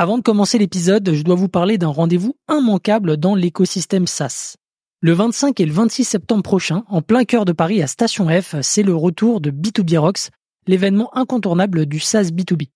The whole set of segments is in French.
Avant de commencer l'épisode, je dois vous parler d'un rendez-vous immanquable dans l'écosystème SaaS. Le 25 et le 26 septembre prochain, en plein cœur de Paris à Station F, c'est le retour de B2B Rocks, l'événement incontournable du SaaS B2B.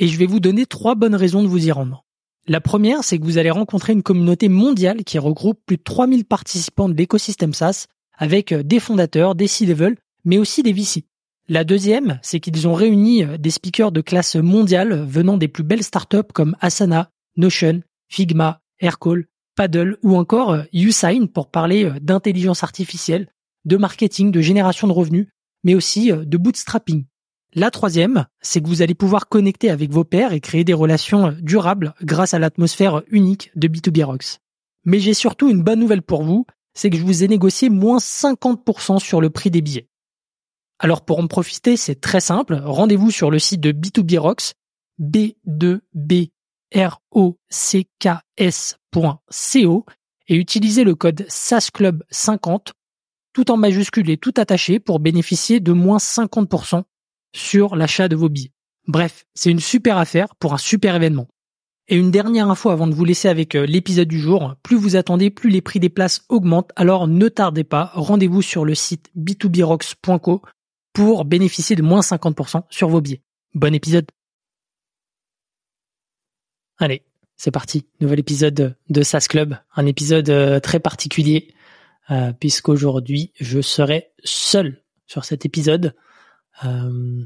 Et je vais vous donner trois bonnes raisons de vous y rendre. La première, c'est que vous allez rencontrer une communauté mondiale qui regroupe plus de 3000 participants de l'écosystème SaaS, avec des fondateurs, des C-level, mais aussi des VC. La deuxième, c'est qu'ils ont réuni des speakers de classe mondiale venant des plus belles startups comme Asana, Notion, Figma, Aircall, Paddle ou encore Usign pour parler d'intelligence artificielle, de marketing, de génération de revenus, mais aussi de bootstrapping. La troisième, c'est que vous allez pouvoir connecter avec vos pairs et créer des relations durables grâce à l'atmosphère unique de B2B Rocks. Mais j'ai surtout une bonne nouvelle pour vous, c'est que je vous ai négocié moins 50% sur le prix des billets. Alors pour en profiter, c'est très simple, rendez-vous sur le site de B2B Rocks, b2b rocks.co et utilisez le code SASCLUB50 tout en majuscule et tout attaché pour bénéficier de moins 50% sur l'achat de vos billets. Bref, c'est une super affaire pour un super événement. Et une dernière info avant de vous laisser avec euh, l'épisode du jour, plus vous attendez, plus les prix des places augmentent, alors ne tardez pas, rendez-vous sur le site b2brocks.co pour bénéficier de moins 50% sur vos billets. Bon épisode Allez, c'est parti. Nouvel épisode de SAS Club. Un épisode euh, très particulier euh, puisqu'aujourd'hui je serai seul sur cet épisode. Euh,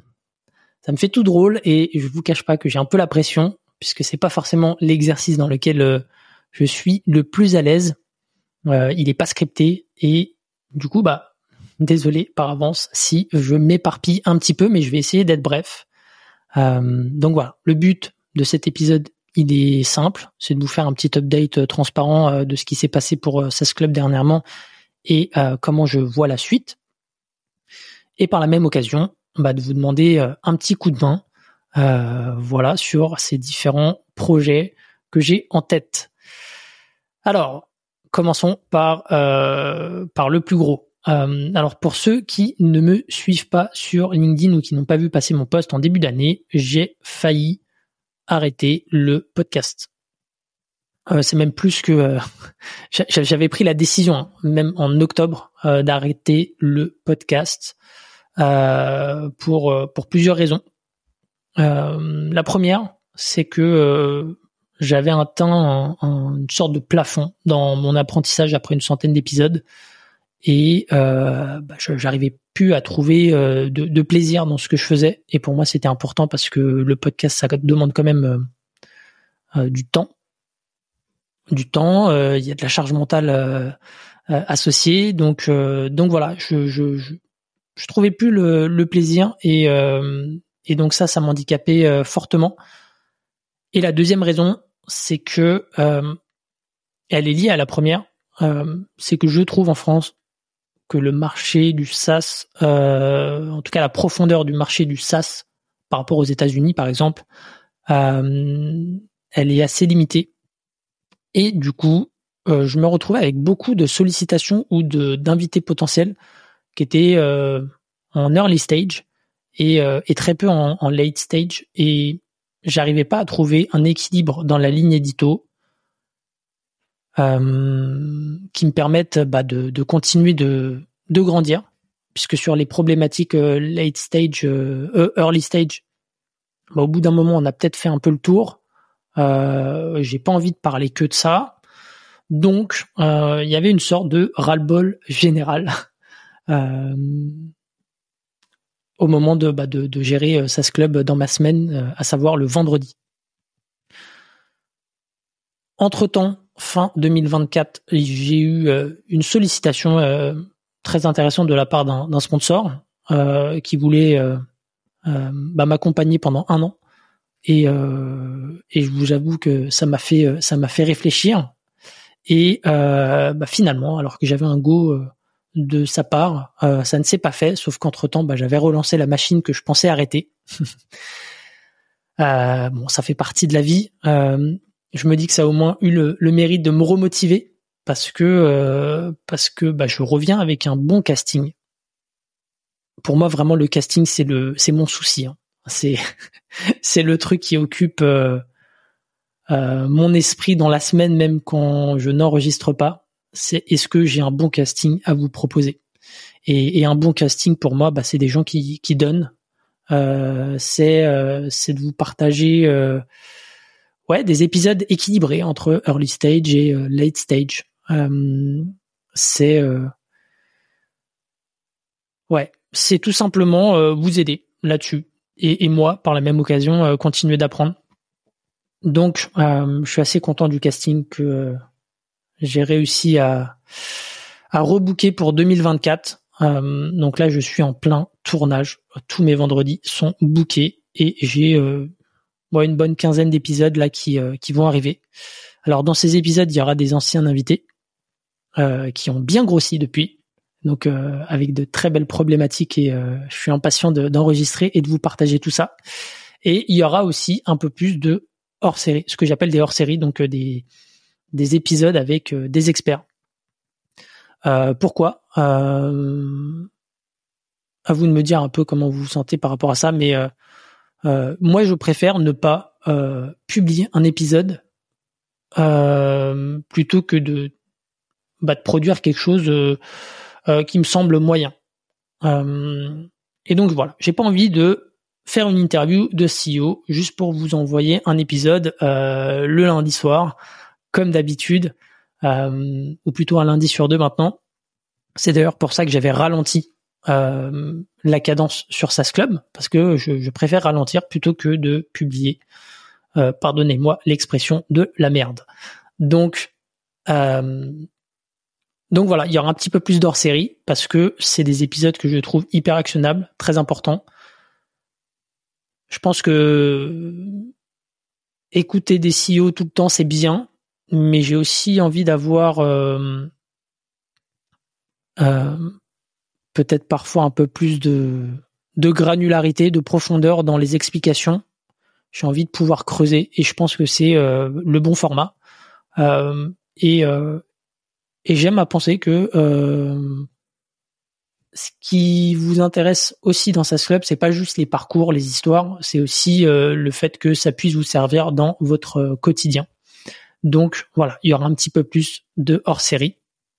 ça me fait tout drôle et je vous cache pas que j'ai un peu la pression puisque c'est pas forcément l'exercice dans lequel je suis le plus à l'aise. il est pas scripté et du coup bah désolé par avance si je m'éparpille un petit peu mais je vais essayer d'être bref. donc voilà, le but de cet épisode il est simple, c'est de vous faire un petit update euh, transparent euh, de ce qui s'est passé pour euh, SAS Club dernièrement et comment je vois la suite. Et par la même occasion, bah, de vous demander un petit coup de main, sur ces différents projets que j'ai en tête. Alors, commençons par le plus gros. Alors pour ceux qui ne me suivent pas sur LinkedIn ou qui n'ont pas vu passer mon post en début d'année, j'ai failli arrêter le podcast. Euh, c'est même plus que euh, j'avais pris la décision, hein, même en octobre, euh, d'arrêter le podcast pour pour plusieurs raisons. la première, c'est que j'avais atteint une sorte de plafond dans mon apprentissage après une centaine d'épisodes et euh, bah, j'arrivais plus à trouver euh, de, de, plaisir dans ce que je faisais. Et pour moi c'était important parce que le podcast ça demande quand même euh, euh du temps. Du temps euh, il y a de la charge mentale associée. Donc donc voilà je, je, je, je trouvais plus le, le plaisir. Et et donc ça ça m'handicapait fortement. Et la deuxième raison c'est que elle est liée à la première c'est que je trouve en France le marché du SaaS, euh, en tout cas la profondeur du marché du SaaS par rapport aux États-Unis par exemple, euh, elle est assez limitée. Et du coup, euh, je me retrouvais avec beaucoup de sollicitations ou de d'invités potentiels qui étaient en early stage et, très peu en, en, late stage. Et j'arrivais pas à trouver un équilibre dans la ligne édito euh, qui me permettent bah, de, de, continuer de, de grandir, puisque sur les problématiques euh, late stage, euh, early stage, bah, au bout d'un moment, on a peut-être fait un peu le tour. Euh, J'ai pas envie de parler que de ça. Donc, il y avait une sorte de ras-le-bol général au moment de, bah, de, de gérer SAS Club dans ma semaine, à savoir le vendredi. Entre-temps, fin 2024, j'ai eu euh, une sollicitation euh, très intéressante de la part d'un sponsor euh, qui voulait bah, m'accompagner pendant un an. Et, et je vous avoue que ça m'a fait ça m'a fait réfléchir. Et bah, finalement, alors que j'avais un go de sa part, ça ne s'est pas fait. Sauf qu'entre temps, bah, j'avais relancé la machine que je pensais arrêter. bon, ça fait partie de la vie je me dis que ça a au moins eu le, mérite de me remotiver parce que euh, parce que bah, je reviens avec un bon casting. Pour moi, vraiment, le casting c'est le c'est mon souci. Hein. C'est c'est le truc qui occupe euh, mon esprit dans la semaine même quand je n'enregistre pas, c'est est-ce que j'ai un bon casting à vous proposer? Et, un bon casting pour moi, bah, c'est des gens qui, qui donnent. c'est c'est de vous partager ouais des épisodes équilibrés entre early stage et late stage. c'est Ouais, c'est tout simplement euh, vous aider là-dessus. Et, moi, par la même occasion, euh, continuer d'apprendre. Donc, euh, je suis assez content du casting que j'ai réussi à, à rebooker pour 2024. donc là, je suis en plein tournage. Tous mes vendredis sont bookés et j'ai une bonne quinzaine d'épisodes là qui, qui vont arriver. Alors dans ces épisodes, il y aura des anciens invités qui ont bien grossi depuis donc euh, avec de très belles problématiques et euh, je suis impatient d'enregistrer et de vous partager tout ça. Et il y aura aussi un peu plus de hors série, ce que j'appelle des hors séries, donc euh, des des épisodes avec des experts. pourquoi? À vous de me dire un peu comment vous vous sentez par rapport à ça, mais moi je préfère ne pas publier un épisode plutôt que de bah, de produire quelque chose euh, qui me semble moyen. Euh, et donc voilà, j'ai pas envie de faire une interview de CEO juste pour vous envoyer un épisode euh, le lundi soir, comme d'habitude, ou plutôt un lundi sur deux maintenant. C'est d'ailleurs pour ça que j'avais ralenti la cadence sur SAS Club, parce que je, préfère ralentir plutôt que de publier, pardonnez-moi l'expression, de la merde. Donc, donc voilà, il y aura un petit peu plus d'hors série parce que c'est des épisodes que je trouve hyper actionnables, très importants. Je pense que écouter des CEO tout le temps c'est bien, mais j'ai aussi envie d'avoir euh, euh, peut-être parfois un peu plus de, de granularité, de profondeur dans les explications. J'ai envie de pouvoir creuser et je pense que c'est euh, le bon format. et, et j'aime à penser que euh, ce qui vous intéresse aussi dans SAS Club, c'est pas juste les parcours, les histoires, c'est aussi euh, le fait que ça puisse vous servir dans votre euh, quotidien. Donc voilà, il y aura un petit peu plus de hors série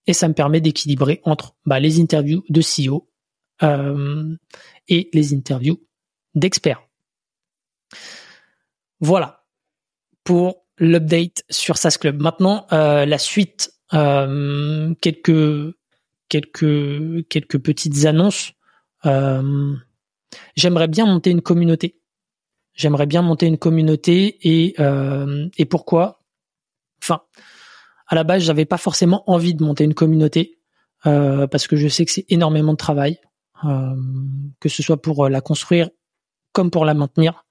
et ça me permet d'équilibrer entre bah, les interviews de CEO euh, et les interviews d'experts. Voilà pour l'update sur SAS Club. Maintenant, euh, la suite euh, quelques petites annonces. J'aimerais bien monter une communauté. J'aimerais bien monter une communauté et et pourquoi? Enfin, à la base, j'avais pas forcément envie de monter une communauté parce que je sais que c'est énormément de travail, que ce soit pour la construire comme pour la maintenir.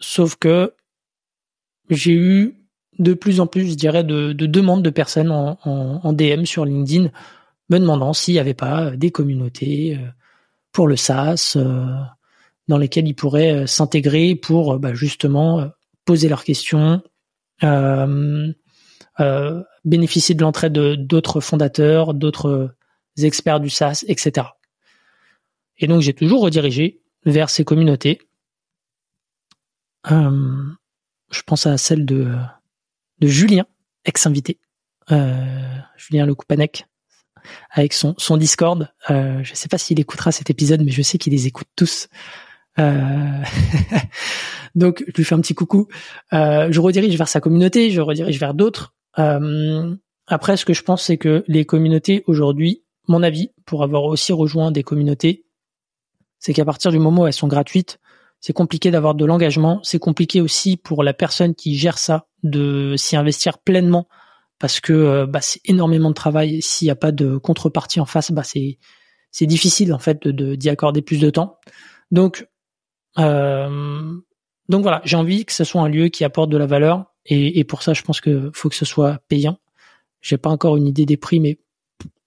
sauf que j'ai eu de plus en plus, je dirais, de, demandes de personnes en, DM sur LinkedIn me demandant s'il n'y avait pas des communautés euh, pour le SaaS euh, dans lesquelles ils pourraient euh, s'intégrer pour bah, justement poser leurs questions, bénéficier de l'entraide d'autres fondateurs, d'autres experts du SaaS, etc. Et donc j'ai toujours redirigé vers ces communautés. je pense à celle de Julien, ex-invité, euh, Julien Lecoupanec, avec son, son Discord. Euh, je ne sais pas s'il écoutera cet épisode, mais je sais qu'il les écoute tous. Euh, donc, je lui fais un petit coucou. je redirige vers sa communauté, je redirige vers d'autres. après, ce que je pense, c'est que les communautés aujourd'hui, mon avis, pour avoir aussi rejoint des communautés, c'est qu'à partir du moment où elles sont gratuites, c'est compliqué d'avoir de l'engagement. C'est compliqué aussi pour la personne qui gère ça de s'y investir pleinement parce que euh, bah, c'est énormément de travail. S'il n'y a pas de contrepartie en face, bah, c'est difficile en fait d'y accorder plus de temps. Donc euh, donc voilà, j'ai envie que ce soit un lieu qui apporte de la valeur et, et pour ça, je pense que faut que ce soit payant. J'ai pas encore une idée des prix, mais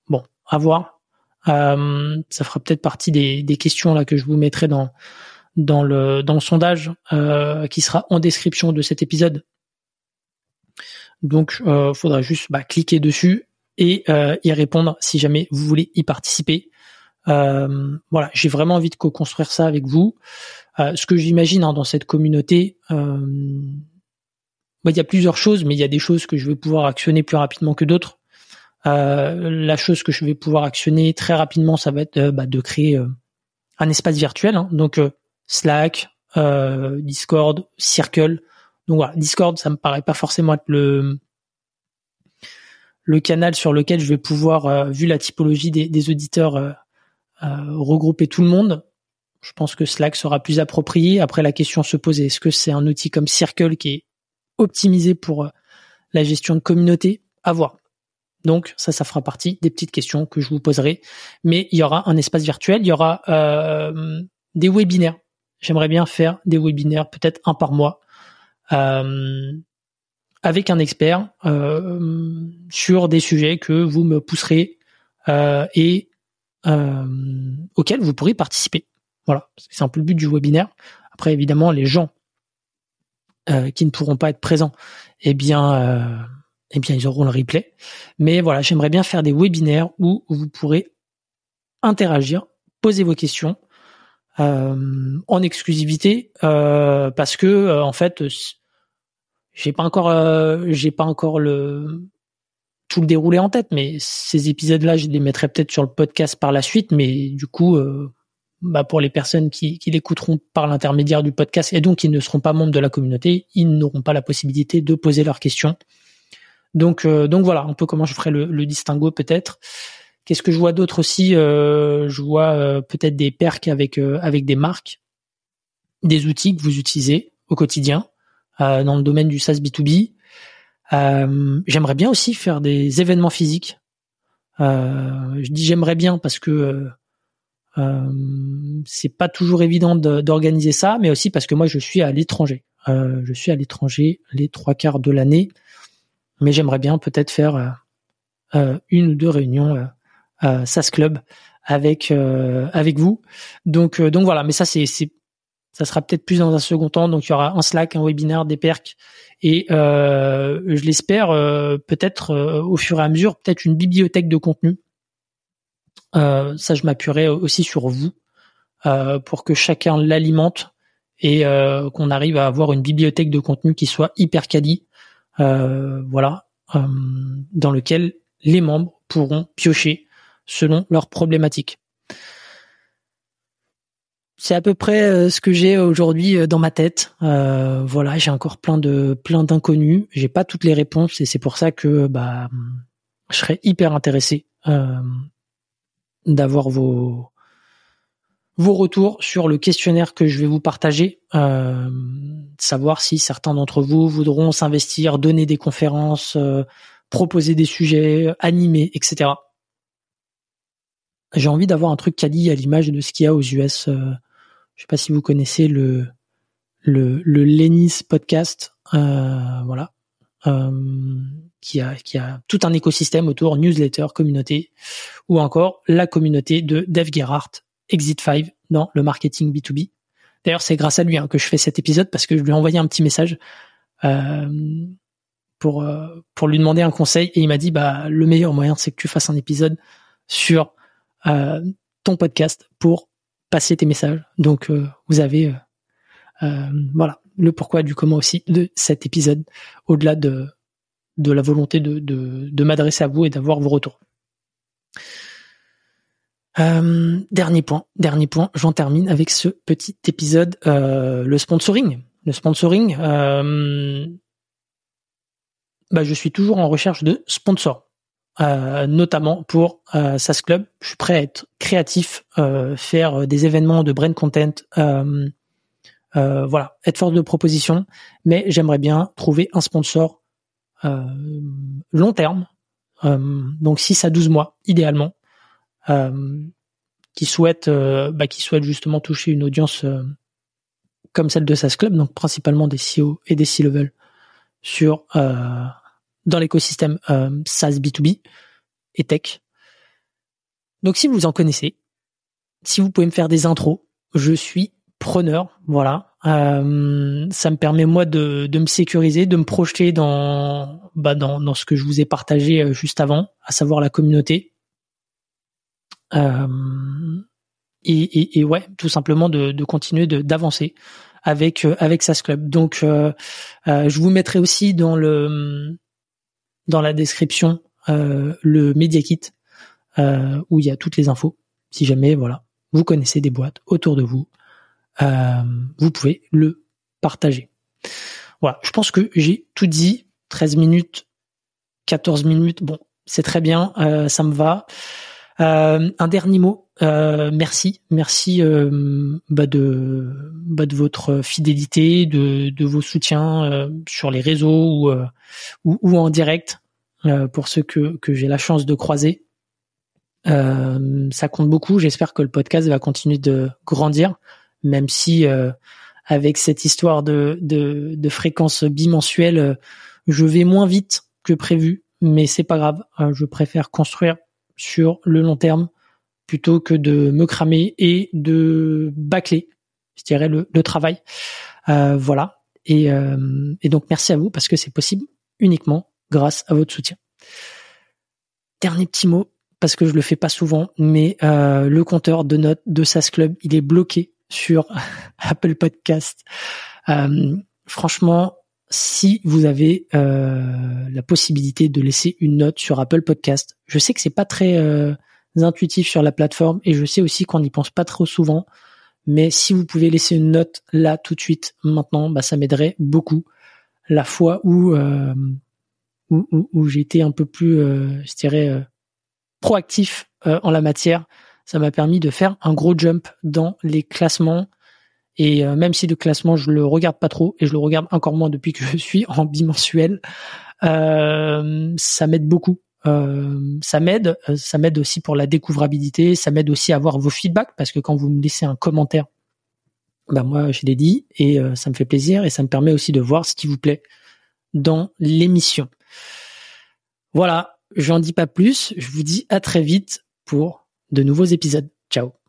bon, à voir. Euh, ça fera peut-être partie des, des questions là que je vous mettrai dans dans le dans le sondage euh, qui sera en description de cet épisode. Donc, euh, faudra juste bah, cliquer dessus et euh, y répondre si jamais vous voulez y participer. Voilà, j'ai vraiment envie de co-construire ça avec vous. ce que j'imagine hein, dans cette communauté, bah, il y a plusieurs choses, mais il y a des choses que je vais pouvoir actionner plus rapidement que d'autres. Euh, la chose que je vais pouvoir actionner très rapidement, ça va être euh, bah, de créer euh, un espace virtuel. Hein. donc Slack, Discord, Circle. Donc voilà, Discord, ça me paraît pas forcément être le le canal sur lequel je vais pouvoir, vu la typologie des, des auditeurs, regrouper tout le monde. Je pense que Slack sera plus approprié. Après, la question se pose est-ce que c'est un outil comme Circle qui est optimisé pour euh, la gestion de communauté? À voir. Donc ça, ça fera partie des petites questions que je vous poserai. Mais il y aura un espace virtuel, il y aura euh, des webinaires. J'aimerais bien faire des webinaires, peut-être un par mois, euh, avec un expert sur des sujets que vous me pousserez et auxquels vous pourrez participer. Voilà, c'est un peu le but du webinaire. Après, évidemment, les gens euh, qui ne pourront pas être présents, eh bien, euh, eh bien, ils auront le replay. Mais voilà, j'aimerais bien faire des webinaires où vous pourrez interagir, poser vos questions euh, en exclusivité, parce que en fait, j'ai pas encore, j'ai pas encore le le déroulé en tête, mais ces épisodes-là, je les mettrai peut-être sur le podcast par la suite, mais du coup, bah, pour les personnes qui, l'écouteront par l'intermédiaire du podcast et donc qui ne seront pas membres de la communauté, ils n'auront pas la possibilité de poser leurs questions. Donc, euh, donc voilà, un peu comment je ferai le, distinguo peut-être. Qu'est-ce que je vois d'autre aussi euh, Je vois euh, peut-être des perks avec avec des marques, des outils que vous utilisez au quotidien dans le domaine du SaaS B2B. J'aimerais bien aussi faire des événements physiques. je dis j'aimerais bien parce que euh, c'est pas toujours évident d'organiser ça, mais aussi parce que moi je suis à l'étranger. Euh, je suis à l'étranger les trois quarts de l'année, mais j'aimerais bien peut-être faire euh, euh une ou deux réunions euh, euh SAS Club avec avec vous. Donc donc voilà, mais ça c'est ça sera peut-être plus dans un second temps. Donc il y aura un Slack, un webinaire, des perks et je l'espère peut-être au fur et à mesure peut-être une bibliothèque de contenu euh, ça, je m'appuierai aussi sur vous euh, pour que chacun l'alimente et euh, qu'on arrive à avoir une bibliothèque de contenu qui soit hyper quali, voilà, dans lequel les membres pourront piocher selon leurs problématiques. C'est à peu près ce que j'ai aujourd'hui dans ma tête. voilà, j'ai encore plein de plein d'inconnus. J'ai pas toutes les réponses et c'est pour ça que bah je serais hyper intéressé d'avoir vos vos retours sur le questionnaire que je vais vous partager, euh, savoir si certains d'entre vous voudront s'investir, donner des conférences, euh, proposer des sujets, animer, etc. J'ai envie d'avoir un truc quali à l'image de ce qu'il y a aux US. Euh, je sais pas si vous connaissez le le, le podcast, euh, voilà, euh, qui a, qui a tout un écosystème autour, newsletter, communauté, ou encore la communauté de Dave Gerhardt, Exit 5, dans le marketing B2B. D'ailleurs, c'est grâce à lui hein, que je fais cet épisode parce que je lui ai envoyé un petit message euh, pour pour lui demander un conseil et il m'a dit bah le meilleur moyen c'est que tu fasses un épisode sur ton podcast pour passer tes messages. Donc euh, vous avez euh, voilà le pourquoi du comment aussi de cet épisode au-delà de la volonté de, m'adresser à vous et d'avoir vos retours. Euh, dernier point, dernier point, j'en termine avec ce petit épisode, euh, le sponsoring. Le sponsoring, euh, bah, je suis toujours en recherche de sponsors, euh, notamment pour euh, SAS Club. Je suis prêt à être créatif, euh, faire des événements de brand content, voilà, être force de proposition, mais j'aimerais bien trouver un sponsor long terme, donc 6 à 12 mois idéalement, qui souhaitent bah, qui souhaitent justement toucher une audience comme celle de SAS Club, donc principalement des CEO et des C-level sur dans l'écosystème SaaS B2B et tech. Donc si vous en connaissez, si vous pouvez me faire des intros, je suis preneur, voilà. Euh, ça me permet moi de, de me sécuriser, de me projeter dans, bah dans, dans ce que je vous ai partagé euh, juste avant, à savoir la communauté. Euh, et, et, ouais, tout simplement de, de continuer d'avancer avec avec SAS Club. Donc, je vous mettrai aussi dans le dans la description le Media Kit où il y a toutes les infos. Si jamais, voilà, vous connaissez des boîtes autour de vous, vous pouvez le partager. Voilà, je pense que j'ai tout dit. 13 minutes, 14 minutes, bon, c'est très bien, euh, ça me va. Euh, un dernier mot, euh, merci, merci bah de bah de votre fidélité, de, de vos soutiens sur les réseaux ou, ou, en direct pour ceux que que j'ai la chance de croiser. ça compte beaucoup. J'espère que le podcast va continuer de grandir, même si avec cette histoire de, de, de fréquence bimensuelle, euh, je vais moins vite que prévu, mais c'est pas grave. Euh, je préfère construire sur le long terme plutôt que de me cramer et de bâcler, je dirais, le, le travail. Euh, voilà. Et, euh, et donc merci à vous parce que c'est possible uniquement grâce à votre soutien. Dernier petit mot parce que je le fais pas souvent, mais euh, le compteur de notes de SAS Club, il est bloqué sur Apple Podcast. Euh, franchement, si vous avez euh, la possibilité de laisser une note sur Apple Podcast, je sais que c'est pas très euh, intuitif sur la plateforme et je sais aussi qu'on n'y pense pas trop souvent. Mais si vous pouvez laisser une note là tout de suite, maintenant, bah, ça m'aiderait beaucoup. La fois où euh, où, où, où j'ai été un peu plus, euh, je dirais, proactif en la matière, ça m'a permis de faire un gros jump dans les classements. Et euh, même si le classement, je le regarde pas trop et je le regarde encore moins depuis que je suis en bimensuel, euh, ça m'aide beaucoup. Euh, ça m'aide, euh, ça m'aide aussi pour la découvrabilité, ça m'aide aussi à avoir vos feedbacks parce que quand vous me laissez un commentaire, bah moi je l'ai dit et ça me fait plaisir et ça me permet aussi de voir ce qui vous plaît dans l'émission. Voilà, j'en dis pas plus, je vous dis à très vite pour de nouveaux épisodes. Ciao